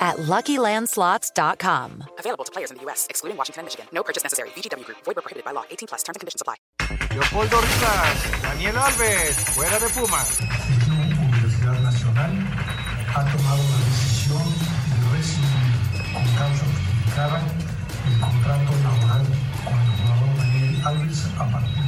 at LuckyLandSlots.com. Available to players in the U.S., excluding Washington and Michigan. No purchase necessary. VGW Group. Void where prohibited by law. 18 plus. Terms and conditions apply. Leopoldo Rivas, Daniel Alves, fuera de Pumas. La Universidad Nacional ha tomado la decisión de rescindir con causa justificada el contrato laboral con el jugador Daniel Alves a partir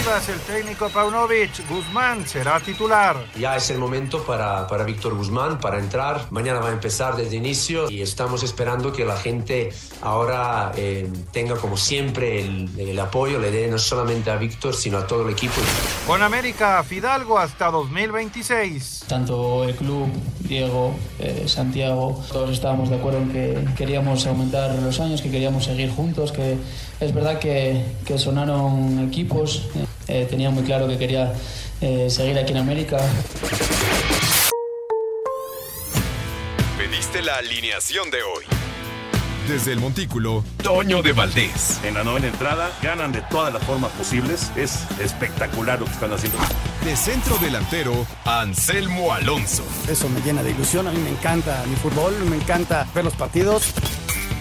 Chivas, el técnico Paunovic, Guzmán será titular. Ya es el momento para, para Víctor Guzmán para entrar. Mañana va a empezar desde inicio y estamos esperando que la gente ahora eh, tenga como siempre el, el apoyo, le dé no solamente a Víctor, sino a todo el equipo. Con América, Fidalgo hasta 2026. Tanto el club, Diego, eh, Santiago, todos estábamos de acuerdo en que queríamos aumentar los años, que queríamos seguir juntos, que es verdad que, que sonaron equipos, eh, tenía muy claro que quería eh, seguir aquí en América. Pediste la alineación de hoy. Desde el Montículo, Toño de Valdés. En la novena entrada ganan de todas las formas posibles. Es espectacular lo que están haciendo. De centro delantero, Anselmo Alonso. Eso me llena de ilusión. A mí me encanta mi fútbol, me encanta ver los partidos.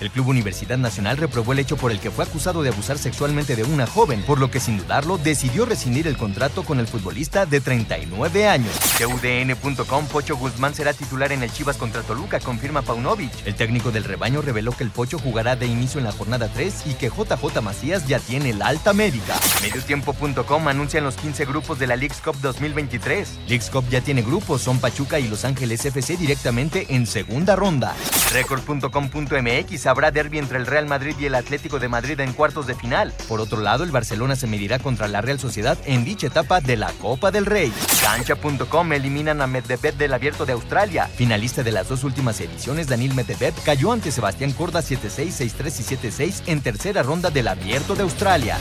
El Club Universidad Nacional reprobó el hecho por el que fue acusado de abusar sexualmente de una joven, por lo que sin dudarlo decidió rescindir el contrato con el futbolista de 39 años. TUDN.com Pocho Guzmán será titular en el Chivas contra Toluca, confirma Paunovic. El técnico del rebaño reveló que el Pocho jugará de inicio en la jornada 3 y que JJ Macías ya tiene la alta médica. Mediotiempo.com anuncian los 15 grupos de la Leagues Cup 2023. Leagues Cup ya tiene grupos, son Pachuca y Los Ángeles FC directamente en segunda ronda. Record.com.mx habrá derby entre el Real Madrid y el Atlético de Madrid en cuartos de final. Por otro lado, el Barcelona se medirá contra la Real Sociedad en dicha etapa de la Copa del Rey. Cancha.com eliminan a Medvedev del Abierto de Australia. Finalista de las dos últimas ediciones, Daniel Medvedev cayó ante Sebastián Corda 7-6, 6-3 y 7-6 en tercera ronda del Abierto de Australia.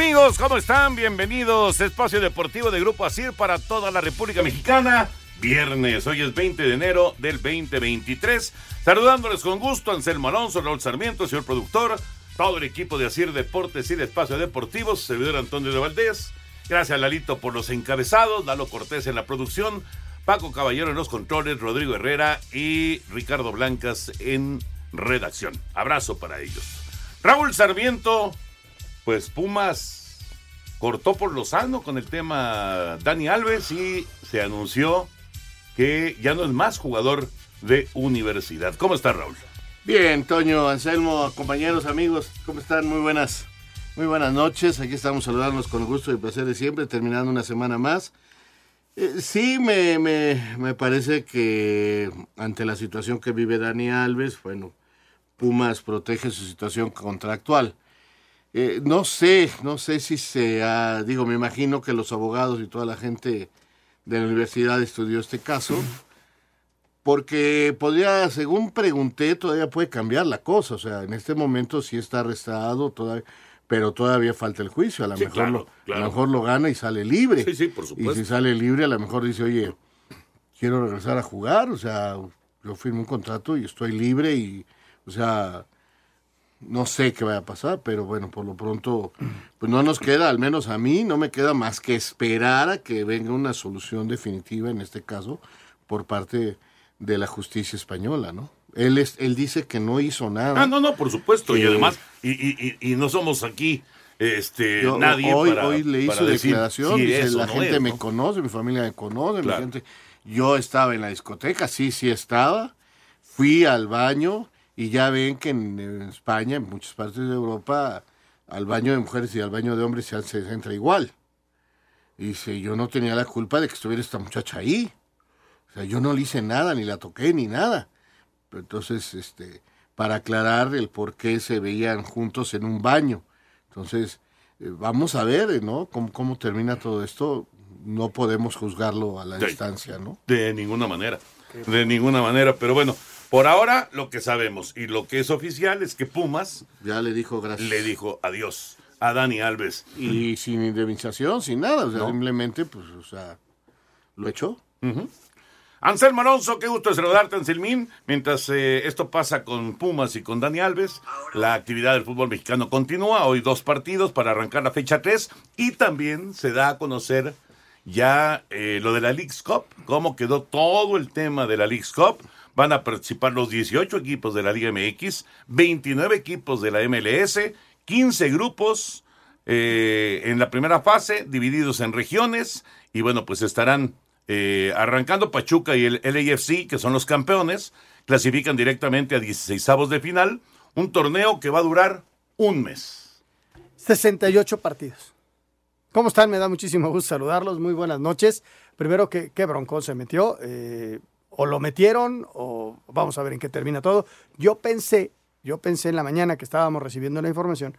Amigos, ¿cómo están? Bienvenidos Espacio Deportivo de Grupo ASIR para toda la República Mexicana. Viernes, hoy es 20 de enero del 2023. Saludándoles con gusto, Anselmo Alonso, Raúl Sarmiento, señor productor, todo el equipo de ASIR Deportes y de Espacio Deportivo, servidor Antonio de Valdés. Gracias, Lalito, por los encabezados, Lalo Cortés en la producción, Paco Caballero en los controles, Rodrigo Herrera y Ricardo Blancas en redacción. Abrazo para ellos. Raúl Sarmiento, pues Pumas cortó por Lozano con el tema Dani Alves y se anunció que ya no es más jugador de universidad. ¿Cómo está Raúl? Bien, Toño, Anselmo, compañeros, amigos, ¿cómo están? Muy buenas, muy buenas noches. Aquí estamos saludándonos con el gusto y placer de siempre, terminando una semana más. Eh, sí, me, me, me parece que ante la situación que vive Dani Alves, bueno, Pumas protege su situación contractual. Eh, no sé, no sé si se ha, digo, me imagino que los abogados y toda la gente de la universidad estudió este caso, porque podría, según pregunté, todavía puede cambiar la cosa, o sea, en este momento sí está arrestado, todavía, pero todavía falta el juicio, a lo, Sí, mejor, claro, lo, claro. a lo mejor lo gana y sale libre. Sí, sí, por Y supuesto. si sale libre, a lo mejor dice, oye, quiero regresar a jugar, o sea, yo firmé un contrato y estoy libre y, o sea, no sé qué vaya a pasar, pero bueno, por lo pronto, pues no nos queda, al menos a mí, no me queda más que esperar a que venga una solución definitiva, en este caso, por parte de la justicia española, ¿no? Él, es, él dice que no hizo nada. Ah, no, no, por supuesto. Y Eh, además, y, y- y- y no somos aquí este, Yo, nadie hoy, para, hoy le hizo declaración, si dice, la no gente es, me ¿no? conoce, mi familia me conoce, mi Claro. gente... Yo estaba en la discoteca, sí, sí estaba. Fui al baño y ya ven que en, en España, en muchas partes de Europa, al baño de mujeres y al baño de hombres se, se entra igual. Y dice, yo no tenía la culpa de que estuviera esta muchacha ahí. O sea, yo no le hice nada, ni la toqué, ni nada. Pero entonces, este, para aclarar el por qué se veían juntos en un baño. Entonces, eh, vamos a ver, ¿no? Cómo, cómo termina todo esto. No podemos juzgarlo a la distancia, ¿no? De ninguna manera. De ninguna manera. Pero bueno, por ahora lo que sabemos y lo que es oficial es que Pumas Ya le dijo gracias. le dijo adiós a Dani Alves. Y sin indemnización, sin nada. O sea, simplemente, pues, o sea, lo echó. Anselmo Alonso, qué gusto saludarte, Anselmín. Mientras eh, esto pasa con Pumas y con Dani Alves, la actividad del fútbol mexicano continúa. Hoy dos partidos para arrancar la fecha 3 y también se da a conocer ya eh, lo de la League's Cup, cómo quedó todo el tema de la League's Cup. Van a participar los 18 equipos de la Liga MX, 29 equipos de la MLS, 15 grupos eh, en la primera fase, divididos en regiones, y bueno, pues estarán eh, arrancando Pachuca y el LAFC, que son los campeones, clasifican directamente a 16 de final, un torneo que va a durar un mes. 68 partidos. ¿Cómo están? Me da muchísimo gusto saludarlos. Muy buenas noches. Primero, ¿qué, qué broncón se metió? Eh, o lo metieron, o vamos a ver en qué termina todo. Yo pensé, yo pensé en la mañana que estábamos recibiendo la información,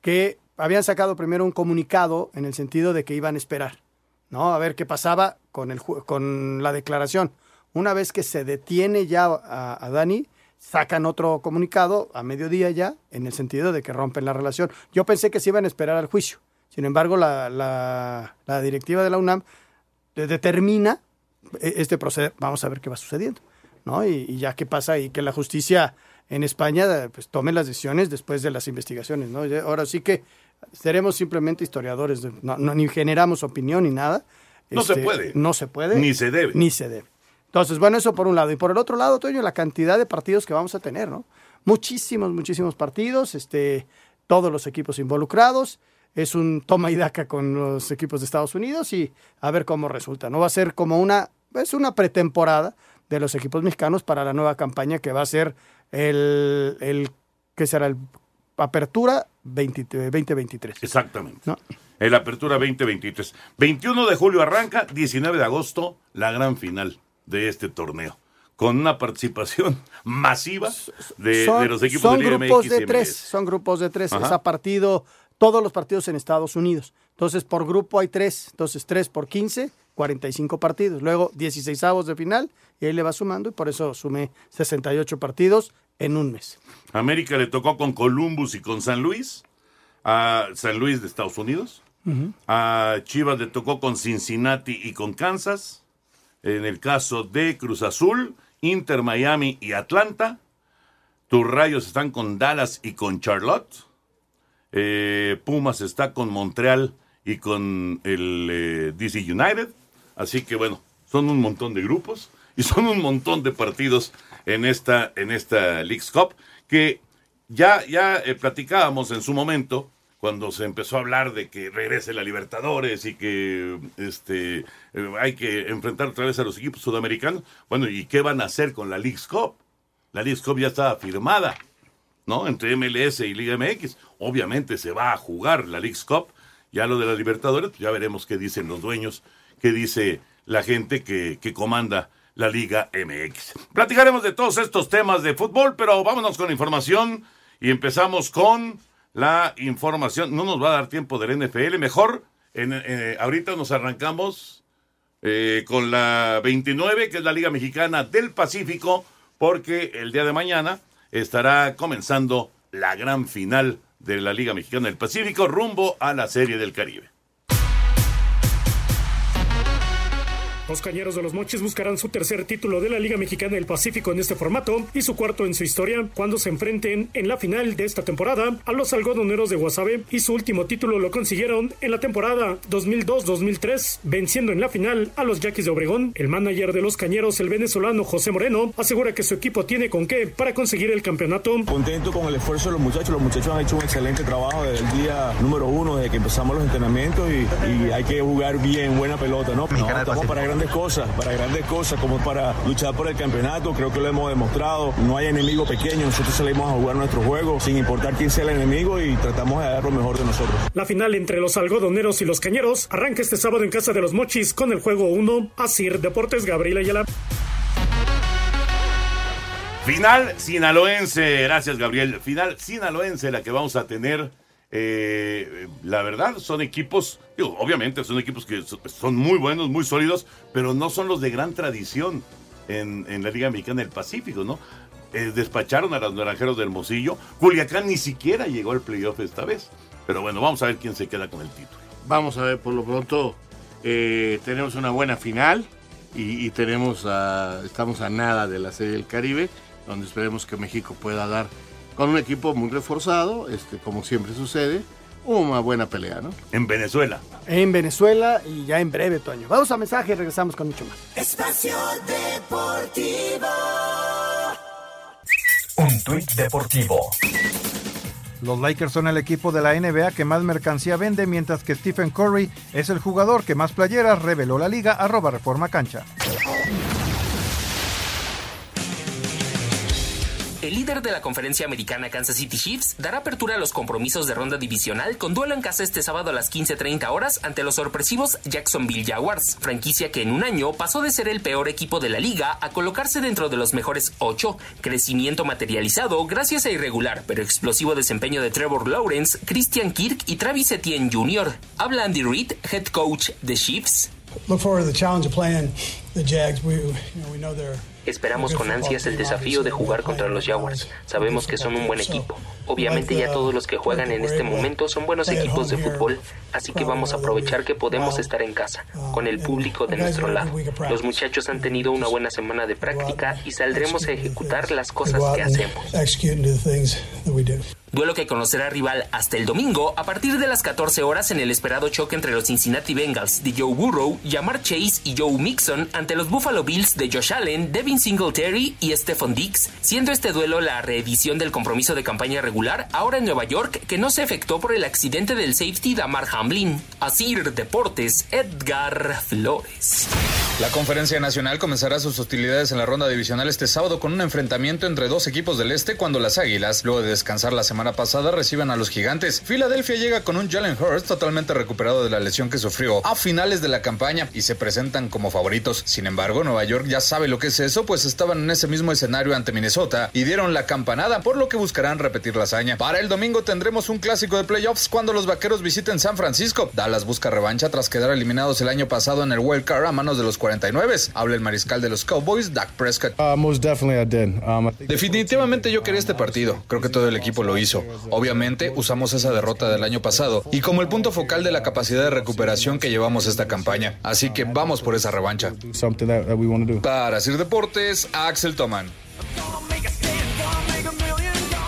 que habían sacado primero un comunicado en el sentido de que iban a esperar, ¿no? A ver qué pasaba con, el, con la declaración. Una vez que se detiene ya a, Dani, sacan otro comunicado a mediodía ya, en el sentido de que rompen la relación. Yo pensé que se iban a esperar al juicio. Sin embargo, la, la- directiva de la UNAM de- determina este proceder. Vamos a ver qué va sucediendo, ¿no? Y, y ya qué pasa y que la justicia en España pues, tome las decisiones después de las investigaciones, ¿no? Ahora sí que seremos simplemente historiadores, no, no- ni generamos opinión ni nada. No se Este, puede. No se puede. Ni se debe. Ni se debe. Entonces, bueno, eso por un lado. Y por el otro lado, Toño, la cantidad de partidos que vamos a tener, ¿no? Muchísimos, muchísimos partidos, este, todos los equipos involucrados. Es un toma y daca con los equipos de Estados Unidos y a ver cómo resulta. No va a ser como una, es una pretemporada de los equipos mexicanos para la nueva campaña que va a ser el, el ¿qué será? El Apertura 20 2023. Exactamente. ¿no? El Apertura 2023. 21 de julio arranca, 19 de agosto, la gran final de este torneo. Con una participación masiva de, son, de los equipos son de grupos de tres, son grupos de tres. Ajá. Es a partido, todos los partidos en Estados Unidos. Entonces, por grupo hay tres. Entonces, tres por 15, 45 partidos. Luego, 16 avos de final, y ahí le va sumando, y por eso sumé 68 partidos en un mes. América le tocó con Columbus y con San Luis. A San Luis de Estados Unidos. A Chivas le tocó con Cincinnati y con Kansas. En el caso de Cruz Azul, Inter Miami y Atlanta. Tus rayos están con Dallas y con Charlotte. Eh, Pumas está con Montreal y con el eh, DC United. Así que bueno, son un montón de grupos y son un montón de partidos en esta, en esta Cup que ya, ya eh, platicábamos en su momento cuando se empezó a hablar de que regrese la Libertadores y que este eh, hay que enfrentar otra vez a los equipos sudamericanos. Bueno, ¿y qué van a hacer con la Leagues Cup? La Leagues Cup ya estaba firmada. ¿no? Entre MLS y Liga MX. Obviamente se va a jugar la League's Cup. Ya lo de la Libertadores, pues ya veremos qué dicen los dueños, qué dice la gente que, que comanda la Liga MX. Platicaremos de todos estos temas de fútbol, pero vámonos con información y empezamos con la información. No nos va a dar tiempo del NFL, mejor en, eh, ahorita nos arrancamos eh, con la 29, que es la Liga Mexicana del Pacífico, porque el día de mañana estará comenzando la gran final de la Liga Mexicana del Pacífico rumbo a la Serie del Caribe. Los Cañeros de los Mochis buscarán su tercer título de la Liga Mexicana del Pacífico en este formato y su cuarto en su historia cuando se enfrenten en la final de esta temporada a los algodoneros de Guasave y su último título lo consiguieron en la temporada 2002-2003 venciendo en la final a los Yaquis de Obregón. El manager de los Cañeros, el venezolano José Moreno, asegura que su equipo tiene con qué para conseguir el campeonato. Contento con el esfuerzo de los muchachos, los muchachos han hecho un excelente trabajo desde el día número uno, desde que empezamos los entrenamientos y, y hay que jugar bien, buena pelota, ¿no? no estamos para grandes grandes cosas, para grandes cosas, como para luchar por el campeonato. Creo que lo hemos demostrado. No hay enemigo pequeño. Nosotros salimos a jugar nuestro juego sin importar quién sea el enemigo y tratamos de dar lo mejor de nosotros. La final entre los algodoneros y los cañeros arranca este sábado en casa de los Mochis con el juego 1. Asir Deportes, Gabriel Ayala. Final sinaloense, gracias Gabriel. Final sinaloense la que vamos a tener. Eh, la verdad, son equipos, obviamente son equipos que so- son muy buenos, muy sólidos, pero no son los de gran tradición en, la Liga Mexicana del Pacífico, ¿no? Eh, despacharon a los naranjeros del Hermosillo. Culiacán ni siquiera llegó al playoff esta vez. Pero bueno, vamos a ver quién se queda con el título. Vamos a ver, por lo pronto eh, tenemos una buena final y, y tenemos a- estamos a nada de la Serie del Caribe, donde esperemos que México pueda dar con un equipo muy reforzado, este, como siempre sucede, una buena pelea, ¿no? En Venezuela. En Venezuela y ya en breve, Toño. Vamos a mensaje y regresamos con mucho más. Espacio Deportivo. Un tuit deportivo. Los Lakers son el equipo de la NBA que más mercancía vende, mientras que Stephen Curry es el jugador que más playeras reveló la liga, arroba Reforma Cancha. El líder de la conferencia americana Kansas City Chiefs dará apertura a los compromisos de ronda divisional con duelo en casa este sábado a las 15.30 horas ante los sorpresivos Jacksonville Jaguars, franquicia que en un año pasó de ser el peor equipo de la liga a colocarse dentro de los mejores ocho. Crecimiento materializado gracias a irregular pero explosivo desempeño de Trevor Lawrence, Christian Kirk y Travis Etienne Jr. Habla Andy Reid, head coach de Chiefs. look forward to the challenge of playing the Jags. We, know they're Esperamos con ansias el desafío de jugar contra los Jaguars. Sabemos que son un buen equipo. Obviamente ya todos los que juegan en este momento son buenos equipos de fútbol, así que vamos a aprovechar que podemos estar en casa, con el público de nuestro lado. Los muchachos han tenido una buena semana de práctica y saldremos a ejecutar las cosas que hacemos. Duelo que conocerá rival hasta el domingo a partir de las 14 horas en el esperado choque entre los Cincinnati Bengals de Joe Burrow, Jamar Chase y Joe Mixon ante los Buffalo Bills de Josh Allen, Devin Singletary y Stephon Diggs, siendo este duelo la reedición del compromiso de campaña regular ahora en Nueva York que no se efectuó por el accidente del safety Damar Hamlin. Asir Deportes, Edgar Flores. La Conferencia Nacional comenzará sus hostilidades en la ronda divisional este sábado con un enfrentamiento entre dos equipos del este cuando las Águilas, luego de descansar la semana pasada, reciban a los Gigantes. Filadelfia llega con un Jalen Hurts totalmente recuperado de la lesión que sufrió a finales de la campaña y se presentan como favoritos. Sin embargo, Nueva York ya sabe lo que es eso, pues estaban en ese mismo escenario ante Minnesota y dieron la campanada, por lo que buscarán repetir la hazaña. Para el domingo tendremos un clásico de playoffs cuando los vaqueros visiten San Francisco. Dallas busca revancha tras quedar eliminados el año pasado en el Wild Card a manos de los 49. Habla el mariscal de los Cowboys, Dak Prescott. Uh, most definitely I did. Um, Definitivamente yo quería este partido. Creo que todo el equipo lo hizo. Obviamente usamos esa derrota del año pasado y como el punto focal de la capacidad de recuperación que llevamos esta campaña. Así que vamos por esa revancha. something that, that we want to do. Para Sir Deportes, Axel Toman.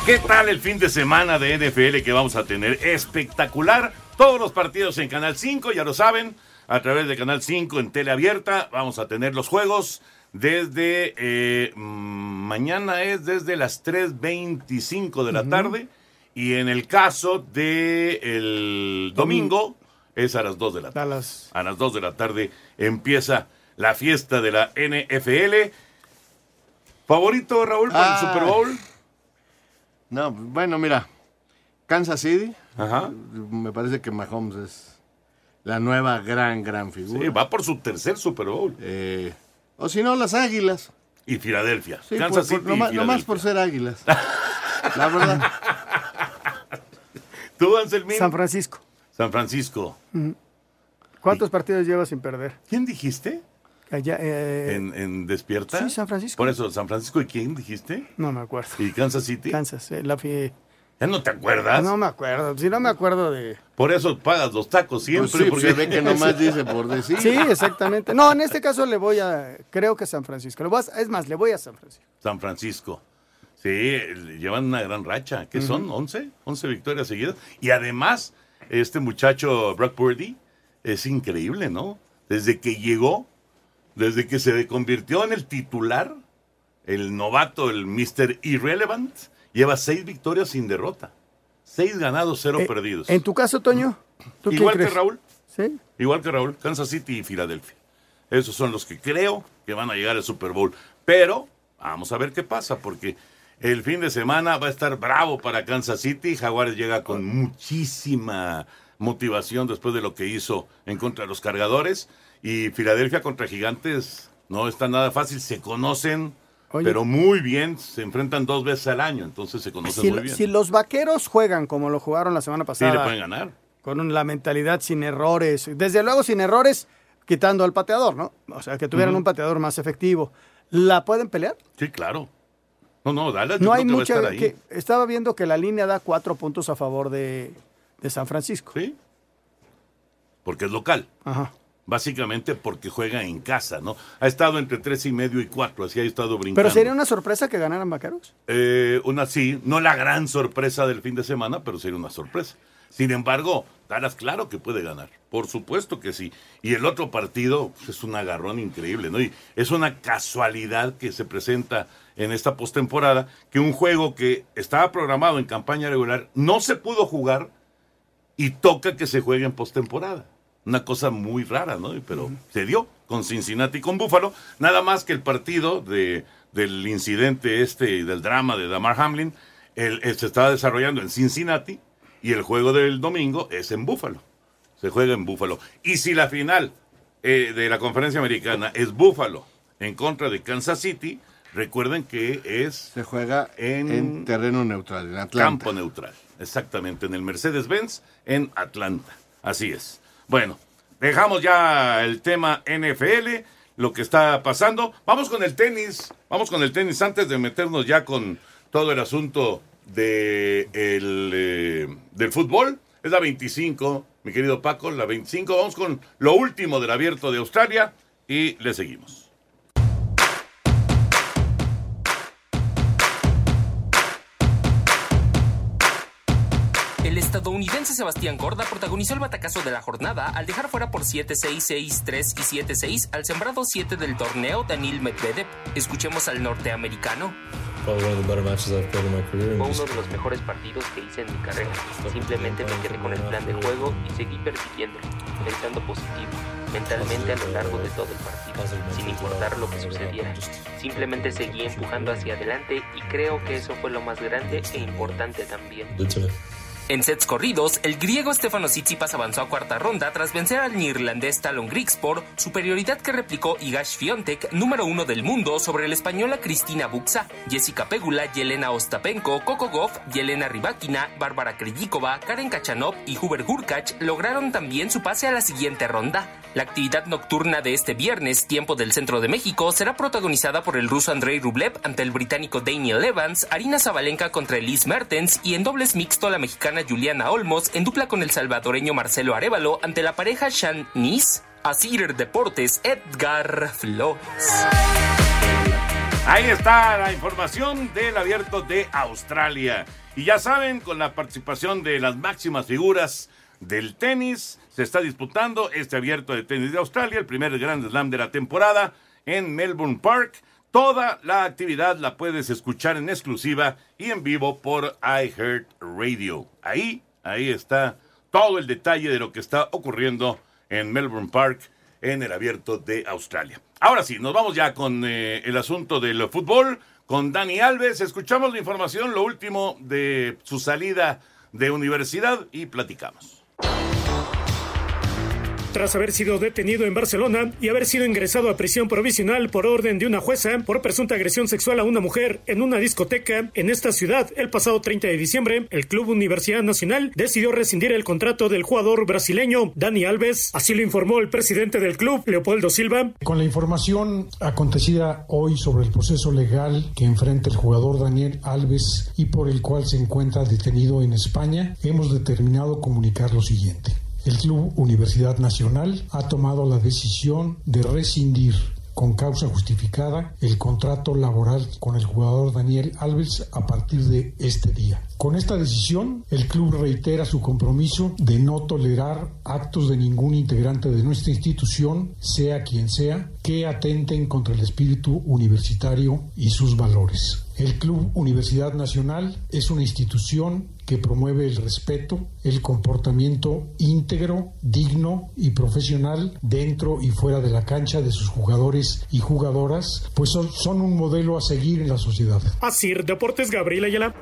¿Qué tal el fin de semana de NFL que vamos a tener? Espectacular. Todos los partidos en Canal 5, ya lo saben. A través de Canal 5 en teleabierta vamos a tener los juegos desde eh, mañana es desde las 3.25 de la tarde y en el caso de el domingo es a las 2 de la tarde. Dallas. A las 2 de la tarde empieza la fiesta de la NFL. ¿Favorito, Raúl, para el Ah. Super Bowl? No, bueno, mira, Kansas City, Ajá. me parece que Mahomes es la nueva gran, gran figura. Sí, va por su tercer Super Bowl. Eh, o si no, las Águilas. Y Filadelfia. Sí, Kansas por- por- City y nomás, nomás por ser Águilas. la verdad. ¿Tú, Anselmín? San Francisco. San Francisco. ¿Cuántos partidos lleva sin perder? ¿Quién dijiste? Allá, eh, ¿En, en Despierta? Sí, San Francisco. Por eso, San Francisco. ¿Y quién dijiste? No me acuerdo. ¿Y Kansas City? Kansas, eh, la fi- ¿Ya no te acuerdas? No me acuerdo. Si no me acuerdo de. Por eso pagas los tacos siempre. Pues sí, porque se ve que nomás dice por decir. Sí, exactamente. No, en este caso le voy a. Creo que San Francisco. Le voy a- es más, le voy a San Francisco. San Francisco. Sí, llevan una gran racha. ¿Qué son? ¿11? 11 victorias seguidas. Y además, este muchacho Brock Purdy es increíble, ¿no? Desde que llegó, desde que se convirtió en el titular, el novato, el Mr. Irrelevant, lleva seis victorias sin derrota. Seis ganados, cero Eh, perdidos. En tu caso, Toño. ¿tú quién Igual que crees? Raúl. Sí. Igual que Raúl, Kansas City y Filadelfia. Esos son los que creo que van a llegar al Super Bowl. Pero vamos a ver qué pasa, porque el fin de semana va a estar bravo para Kansas City. Jaguares llega con muchísima motivación después de lo que hizo en contra de los cargadores. Y Filadelfia contra Gigantes no está nada fácil. Se conocen, pero muy bien. Se enfrentan dos veces al año, entonces se conocen Si, muy bien. si los vaqueros juegan como lo jugaron la semana Sí, pasada, le pueden ganar. con la mentalidad sin errores, desde luego sin errores, quitando al pateador, ¿no? O sea, que tuvieran un pateador más efectivo. ¿La pueden pelear? Sí, claro. No, no, Dallas No hay mucha. que- estaba viendo que la línea da cuatro puntos a favor de, de San Francisco. Sí. Porque es local. Ajá. Básicamente porque juega en casa, ¿no? Ha estado entre tres y medio y cuatro, así ha estado brincando. Pero sería una sorpresa que ganaran vaqueros. Eh, una sí, no la gran sorpresa del fin de semana, pero sería una sorpresa. Sin embargo, Dallas claro que puede ganar, por supuesto que sí. Y el otro partido pues, es un agarrón increíble, ¿no? Y es una casualidad que se presenta en esta postemporada que un juego que estaba programado en campaña regular no se pudo jugar y toca que se juegue en postemporada. Una cosa muy rara, ¿no? Pero se dio con Cincinnati y con Buffalo. Nada más que el partido de, del incidente este y del drama de Damar Hamlin el- el se estaba desarrollando en Cincinnati y el juego del domingo es en Buffalo. Se juega en Buffalo. Y si la final eh, de la conferencia americana es Buffalo en contra de Kansas City, recuerden que es... Se juega en, en terreno neutral, en Atlanta. Campo neutral, exactamente, en el Mercedes-Benz en Atlanta. Así es. Bueno, dejamos ya el tema NFL, lo que está pasando. Vamos con el tenis, vamos con el tenis antes de meternos ya con todo el asunto de eh, del fútbol. Es la 25, mi querido Paco, la 25. Vamos con lo último del abierto de Australia y le seguimos. Estadounidense Sebastián Corda protagonizó el batacazo de la jornada al dejar fuera por 7-6, 6-3 y 7-6 al sembrado 7 del torneo Daniil Medvedev. Escuchemos al norteamericano. Probably one of the better matches I've played in my career. Fue uno de los mejores partidos que hice en mi carrera. Simplemente me quedé con el plan de juego y seguí persiguiendo, pensando positivo, mentalmente a lo largo de todo el partido, sin importar lo que sucediera. Simplemente seguí empujando hacia adelante y creo que eso fue lo más grande e importante también. En sets corridos, el griego Stefano Tsitsipas avanzó a cuarta ronda tras vencer al neerlandés Talon Grigspor, superioridad que replicó Igash Fiontek, número uno del mundo, sobre la española Cristina Buxa, Jessica Pegula, Yelena Ostapenko, Coco Goff, Yelena Rybakina, Bárbara Krejcikova, Karen Kachanov y Hubert Hurkacz lograron también su pase a la siguiente ronda. La actividad nocturna de este viernes, tiempo del centro de México, será protagonizada por el ruso Andrei Rublev ante el británico Daniel Evans, Arina Zabalenka contra Elise Mertens y en dobles mixto la mexicana Juliana Olmos en dupla con el salvadoreño Marcelo Arevalo ante la pareja Shan Nis. Asir Deportes, Edgar Flores. Ahí está la información del abierto de Australia. Y ya saben, con la participación de las máximas figuras del tenis, se está disputando este abierto de tenis de Australia, el primer Grand Slam de la temporada en Melbourne Park. Toda la actividad la puedes escuchar en exclusiva y en vivo por iHeartRadio. Ahí, ahí está todo el detalle de lo que está ocurriendo en Melbourne Park en el abierto de Australia. Ahora sí, nos vamos ya con eh, el asunto del fútbol, con Dani Alves. Escuchamos la información, lo último de su salida de universidad y platicamos. Tras haber sido detenido en Barcelona y haber sido ingresado a prisión provisional por orden de una jueza por presunta agresión sexual a una mujer en una discoteca en esta ciudad el pasado 30 de diciembre, el Club Universidad Nacional decidió rescindir el contrato del jugador brasileño Dani Alves. Así lo informó el presidente del club, Leopoldo Silva. Con la información acontecida hoy sobre el proceso legal que enfrenta el jugador Daniel Alves y por el cual se encuentra detenido en España, hemos determinado comunicar lo siguiente. El Club Universidad Nacional ha tomado la decisión de rescindir con causa justificada el contrato laboral con el jugador Daniel Alves a partir de este día. Con esta decisión, el club reitera su compromiso de no tolerar actos de ningún integrante de nuestra institución, sea quien sea, que atenten contra el espíritu universitario y sus valores. El Club Universidad Nacional es una institución que promueve el respeto, el comportamiento íntegro, digno y profesional dentro y fuera de la cancha de sus jugadores y jugadoras, pues son, son un modelo a seguir en la sociedad. Así, Deportes Gabriel Ayala.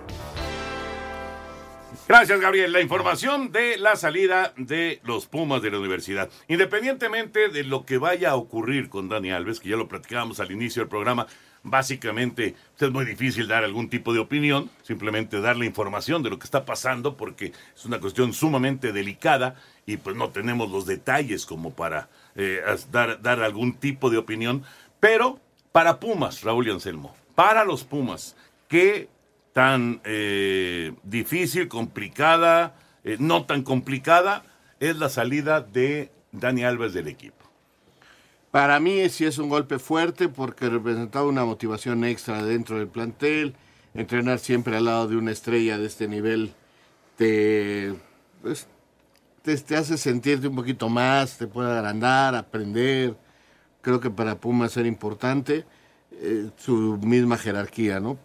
Gracias, Gabriel. La información de la salida de los Pumas de la universidad. Independientemente de lo que vaya a ocurrir con Dani Alves, que ya lo platicábamos al inicio del programa, básicamente es muy difícil dar algún tipo de opinión, simplemente dar la información de lo que está pasando, porque es una cuestión sumamente delicada y pues no tenemos los detalles como para eh, dar, dar algún tipo de opinión. Pero para Pumas, Raúl y Anselmo, para los Pumas, ¿qué tan eh, difícil, complicada, eh, no tan complicada, es la salida de Dani Alves del equipo. Para mí sí es un golpe fuerte porque representaba una motivación extra dentro del plantel. Entrenar siempre al lado de una estrella de este nivel te, pues, te, hace sentirte un poquito más, te puede agrandar, aprender. Creo que para Pumas era importante eh, su misma jerarquía, ¿no?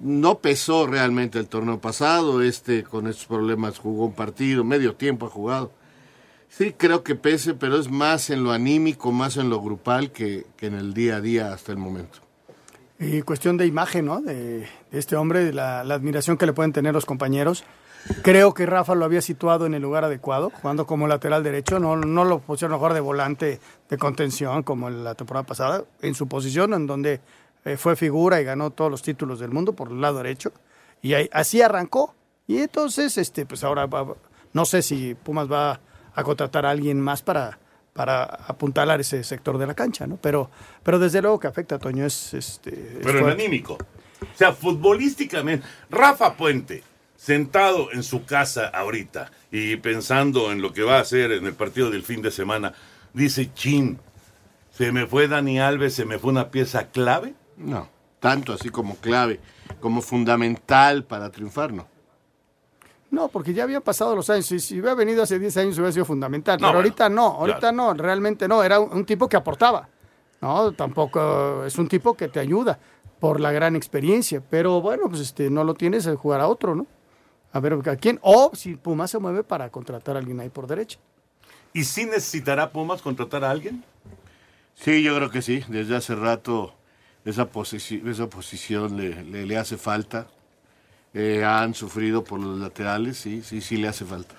no pesó realmente el torneo pasado, este con estos problemas jugó un partido, medio tiempo ha jugado. Sí, creo que pese, pero es más en lo anímico, más en lo grupal que, que en el día a día hasta el momento. Y cuestión de imagen, ¿no? De, de este hombre, de la, admiración que le pueden tener los compañeros. Creo que Rafa lo había situado en el lugar adecuado, jugando como lateral derecho, no, no lo pusieron jugar de volante de contención como en la temporada pasada, en su posición, en donde eh, fue figura y ganó todos los títulos del mundo por el lado derecho. Y ahí, así arrancó. Y entonces, este, pues ahora va, no sé si Pumas va a contratar a alguien más para, para apuntalar ese sector de la cancha, ¿no? Pero, pero desde luego que afecta a Toño es este. Pero es en anímico. O sea, futbolísticamente. Rafa Puente, sentado en su casa ahorita y pensando en lo que va a hacer en el partido del fin de semana, dice, chin, se me fue Dani Alves, se me fue una pieza clave. No, tanto así como clave, como fundamental para triunfar, no. No, porque ya habían pasado los años. Si, si hubiera venido hace 10 años hubiera sido fundamental. No, pero bueno, ahorita no, ahorita claro. no, realmente no. Era un, un tipo que aportaba. No, tampoco es un tipo que te ayuda por la gran experiencia. Pero bueno, pues este, no lo tienes a jugar a otro, ¿no? A ver a quién. O si Pumas se mueve para contratar a alguien ahí por derecha. ¿Y si necesitará Pumas contratar a alguien? Sí, yo creo que sí. Desde hace rato esa, posici esa posición le, le, le hace falta. Eh, han sufrido por los laterales, sí, sí, sí le hace falta.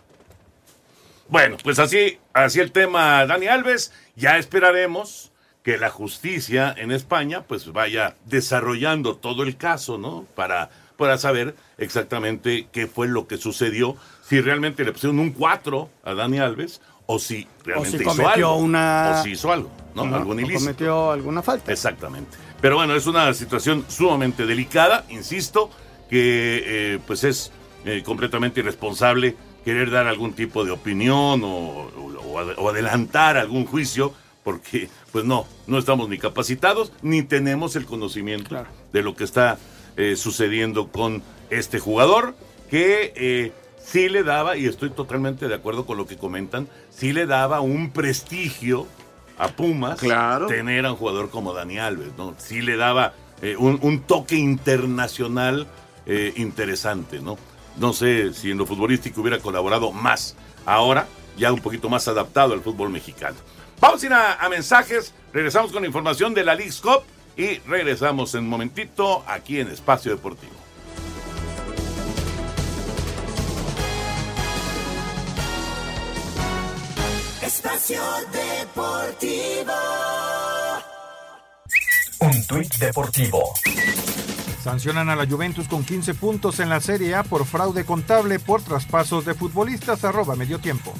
Bueno, pues así, así el tema Dani Alves. Ya esperaremos que la justicia en España pues vaya desarrollando todo el caso, ¿no? Para, para saber exactamente qué fue lo que sucedió, si realmente le pusieron un 4 a Dani Alves o si realmente o si hizo cometió algo. una... O si hizo algo, ¿no? No, Algún o ilícito. cometió alguna falta. Exactamente. Pero bueno, es una situación sumamente delicada, insisto, que eh, pues es eh, completamente irresponsable querer dar algún tipo de opinión o, o, o, adelantar algún juicio, porque pues no, no estamos ni capacitados ni tenemos el conocimiento Claro. de lo que está eh, sucediendo con este jugador, que eh, sí le daba, y estoy totalmente de acuerdo con lo que comentan, sí le daba un prestigio a Pumas Claro. tener a un jugador como Dani Alves, ¿no? Sí le daba eh, un, un toque internacional eh, interesante, ¿no? No sé si en lo futbolístico hubiera colaborado más. Ahora, ya un poquito más adaptado al fútbol mexicano. Vamos a ir a, a mensajes, regresamos con información de la League's Cup y regresamos en un momentito aquí en Espacio Deportivo. Espacio Deportivo. Un tuit deportivo. Sancionan a la Juventus con 15 puntos en la Serie A por fraude contable por traspasos de futbolistas arroba medio tiempo.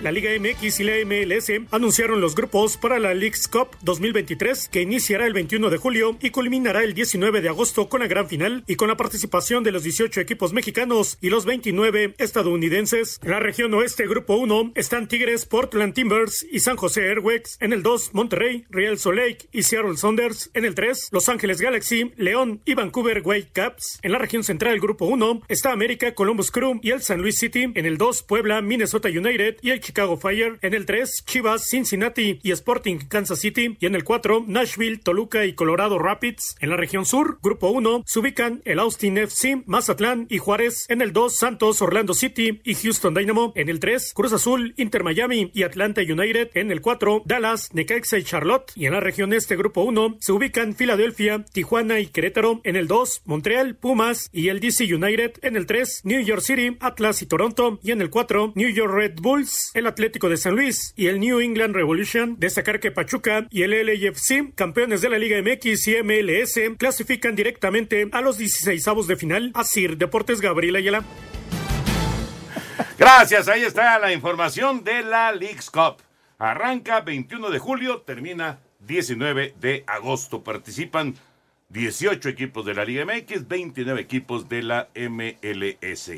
La Liga MX y la MLS anunciaron los grupos para la League's Cup 2023 que iniciará el 21 de julio y culminará el 19 de agosto con la gran final y con la participación de los 18 equipos mexicanos y los 29 estadounidenses. En la región oeste, grupo 1, están Tigres, Portland Timbers y San José Airways. En el 2, Monterrey, Real Salt Lake y Seattle Saunders. En el 3, Los Ángeles Galaxy, León y Vancouver Whitecaps. En la región central, grupo 1, está América, Columbus Crew y el San Luis City. En el 2, Puebla, Minnesota United y el Chicago Fire. En el 3, Chivas, Cincinnati y Sporting Kansas City. Y en el 4, Nashville, Toluca y Colorado Rapids. En la región sur, Grupo 1, se ubican el Austin FC, Mazatlán y Juárez. En el 2, Santos, Orlando City y Houston Dynamo. En el 3, Cruz Azul, Inter Miami y Atlanta United. En el 4, Dallas, Necaxa y Charlotte. Y en la región este, Grupo 1, se ubican Filadelfia, Tijuana y Querétaro. En el 2, Montreal, Pumas y el DC United. En el 3, New York City, Atlas y Toronto. Y en el 4, New York Red Bulls, el Atlético de San Luis y el New England Revolution. Destacar que Pachuca y el LAFC, campeones de la Liga MX y MLS, clasifican directamente a los 16 de final. Así, Deportes Gabriel Ayala. Gracias, ahí está la información de la League's Cup. Arranca 21 de julio, termina 19 de agosto. Participan 18 equipos de la Liga MX, 29 equipos de la MLS.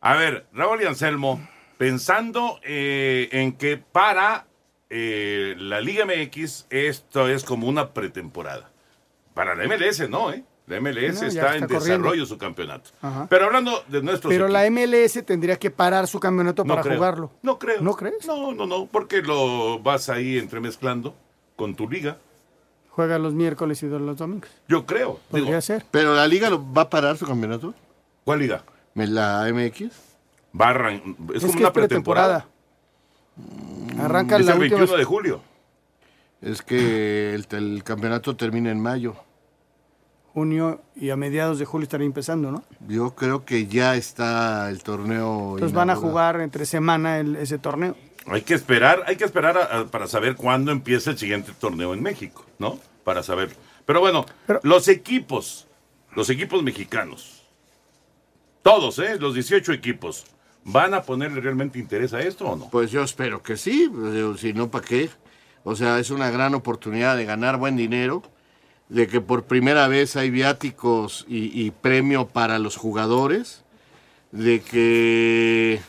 A ver, Raúl y Anselmo, pensando eh, en que para eh, la Liga MX esto es como una pretemporada. Para la MLS no, ¿eh? La MLS No, está, en corriendo. desarrollo su campeonato. Ajá. Pero hablando de nuestros Pero la MLS tendría que parar su campeonato No para creo. jugarlo. No creo. ¿No crees? No, no, no, porque lo vas ahí entremezclando con tu liga. Juega los miércoles y los domingos. Yo creo. Podría Digo, ser. ¿Pero la liga lo va a parar su campeonato? ¿Cuál liga? ¿La MX? Va a arran- es, Es como que una es pretemporada. Arranca Es la el última. 21 de julio. Es que el, el campeonato termina en mayo. Junio y a mediados de julio estaría empezando, ¿no? Yo creo que ya está el torneo. Entonces van a jugar entre semana el- ese torneo. Hay que esperar, hay que esperar a- a- para saber cuándo empieza el siguiente torneo en México, ¿no? Para saber. Pero bueno, los equipos, los equipos mexicanos, todos, ¿eh? Los 18 equipos, ¿van a ponerle realmente interés a esto o no? Pues yo espero que sí, si no, ¿para qué? O sea, es una gran oportunidad de ganar buen dinero, de que por primera vez hay viáticos y, premio para los jugadores, de que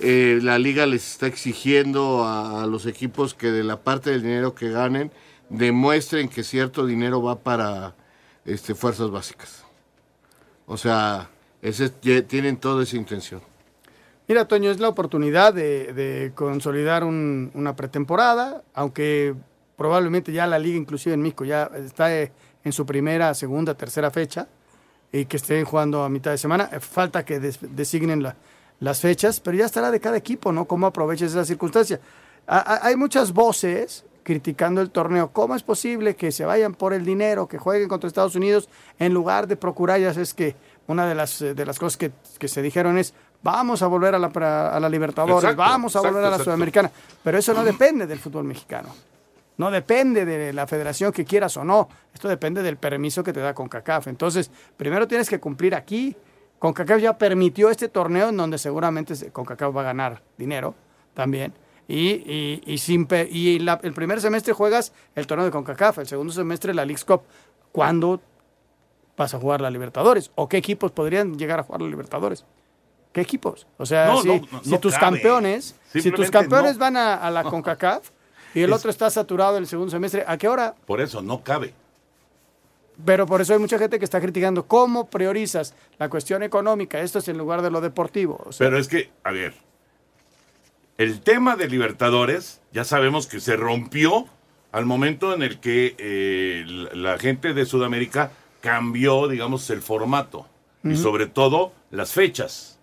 eh, la liga les está exigiendo a, a los equipos que de la parte del dinero que ganen demuestren que cierto dinero va para este, fuerzas básicas. O sea, ese, tienen toda esa intención. Mira, Toño, es la oportunidad de, consolidar un- una pretemporada, aunque probablemente ya la liga, inclusive en México, ya está eh, en su primera, segunda, tercera fecha y que estén jugando a mitad de semana. Eh, Falta que des- designen la- las fechas, pero ya estará de cada equipo, ¿no? Cómo aproveches esa circunstancia. Hay muchas voces criticando el torneo. ¿Cómo es posible que se vayan por el dinero, que jueguen contra Estados Unidos en lugar de procurar? Ya sabes que una de las, eh, de las cosas que, que se dijeron es vamos a volver a la, a la Libertadores, Exacto, vamos a exacto, volver a la exacto. Sudamericana. Pero eso no depende del fútbol mexicano. No depende de la federación que quieras o no. Esto depende del permiso que te da CONCACAF. Entonces, primero tienes que cumplir aquí. CONCACAF ya permitió este torneo en donde seguramente se- CONCACAF va a ganar dinero también. Y, y, y sin y la- el primer semestre juegas el torneo de CONCACAF, el segundo semestre la League's Cup. ¿Cuándo vas a jugar la Libertadores? ¿O qué equipos podrían llegar a jugar la Libertadores? ¿Qué equipos? O sea, No, si, no, no, si no tus campeones, si tus campeones van a, a la CONCACAF y el Es- otro está saturado en el segundo semestre, ¿a qué hora? Por eso no cabe. Pero por eso hay mucha gente que está criticando cómo priorizas la cuestión económica, esto es en lugar de lo deportivo. O sea, Pero es que, a ver, el tema de Libertadores, ya sabemos que se rompió al momento en el que eh, la gente de Sudamérica cambió, digamos, el formato y sobre todo las fechas.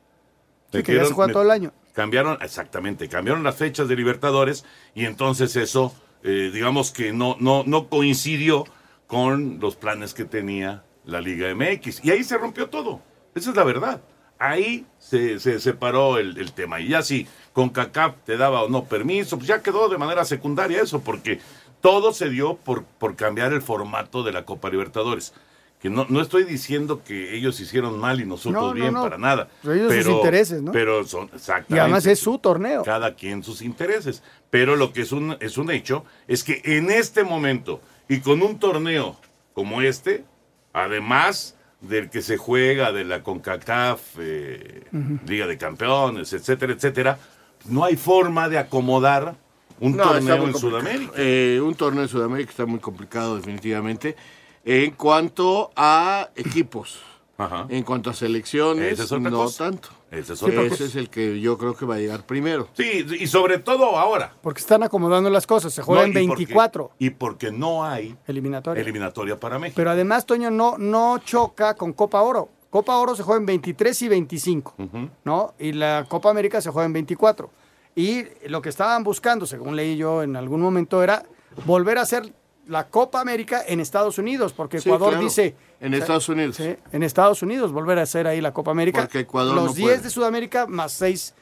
Sí, que ya se juega todo el año. Cambiaron, exactamente, cambiaron las fechas de Libertadores y entonces eso, eh, digamos que no, no, no coincidió con los planes que tenía la Liga MX. Y ahí se rompió todo. Esa es la verdad. Ahí se, se separó el, el tema. Y ya si con CACAP te daba o no permiso, pues ya quedó de manera secundaria eso, porque todo se dio por, por cambiar el formato de la Copa Libertadores. Que no, no estoy diciendo que ellos hicieron mal y nosotros No, no, bien, no. para nada. Pero ellos sus intereses, ¿no? Pero son, exactamente. y además es su torneo. Cada quien sus intereses. Pero lo que es un, es un hecho es que en este momento y con un torneo como este, además del que se juega de la CONCACAF, eh. Liga de Campeones, etcétera, etcétera, no hay forma de acomodar un torneo en complicado. Sudamérica. Eh, un torneo en Sudamérica está muy complicado definitivamente. En cuanto a equipos, Ajá. En cuanto a selecciones, es no cosa. tanto. Esa es otra Ese es el que yo creo que va a llegar primero. Sí, y sobre todo ahora. Porque están acomodando las cosas. Se juegan No, y porque- 24 Y porque no hay eliminatorias. eliminatoria para México. Pero además, Toño, no, no choca con Copa Oro. Copa Oro se juega en 23 y 25, ¿no? Y la Copa América se juega en 24. Y lo que estaban buscando, según leí yo en algún momento, era volver a hacer la Copa América en Estados Unidos, porque Sí, Ecuador claro. dice... En Estados Unidos. Sí, en Estados Unidos, volver a hacer ahí la Copa América. Porque Ecuador Los no 10 puede. de Sudamérica más 6,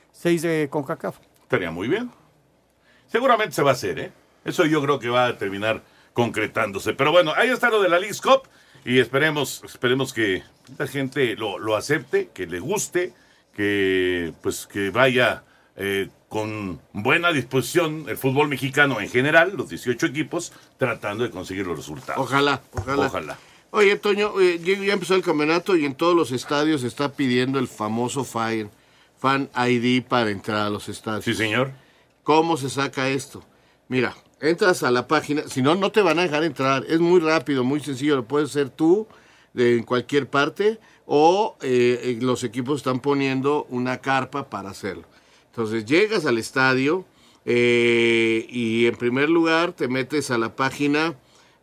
de CONCACAF. Estaría muy bien. Seguramente se va a hacer, ¿eh? Eso yo creo que va a terminar concretándose. Pero bueno, ahí está lo de la Leagues Cup y esperemos, esperemos que la gente lo, lo acepte, que le guste, que pues que vaya eh, con buena disposición el fútbol mexicano en general, los 18 equipos, tratando de conseguir los resultados. Ojalá, ojalá. Ojalá. Oye, Toño, eh, ya empezó el campeonato y en todos los estadios se está pidiendo el famoso fan, fan ID para entrar a los estadios. Sí, señor. ¿Cómo se saca esto? Mira, entras a la página, si no, no te van a dejar entrar. Es muy rápido, muy sencillo, lo puedes hacer tú de, en cualquier parte o eh, los equipos están poniendo una carpa para hacerlo. Entonces llegas al estadio eh, y en primer lugar te metes a la página,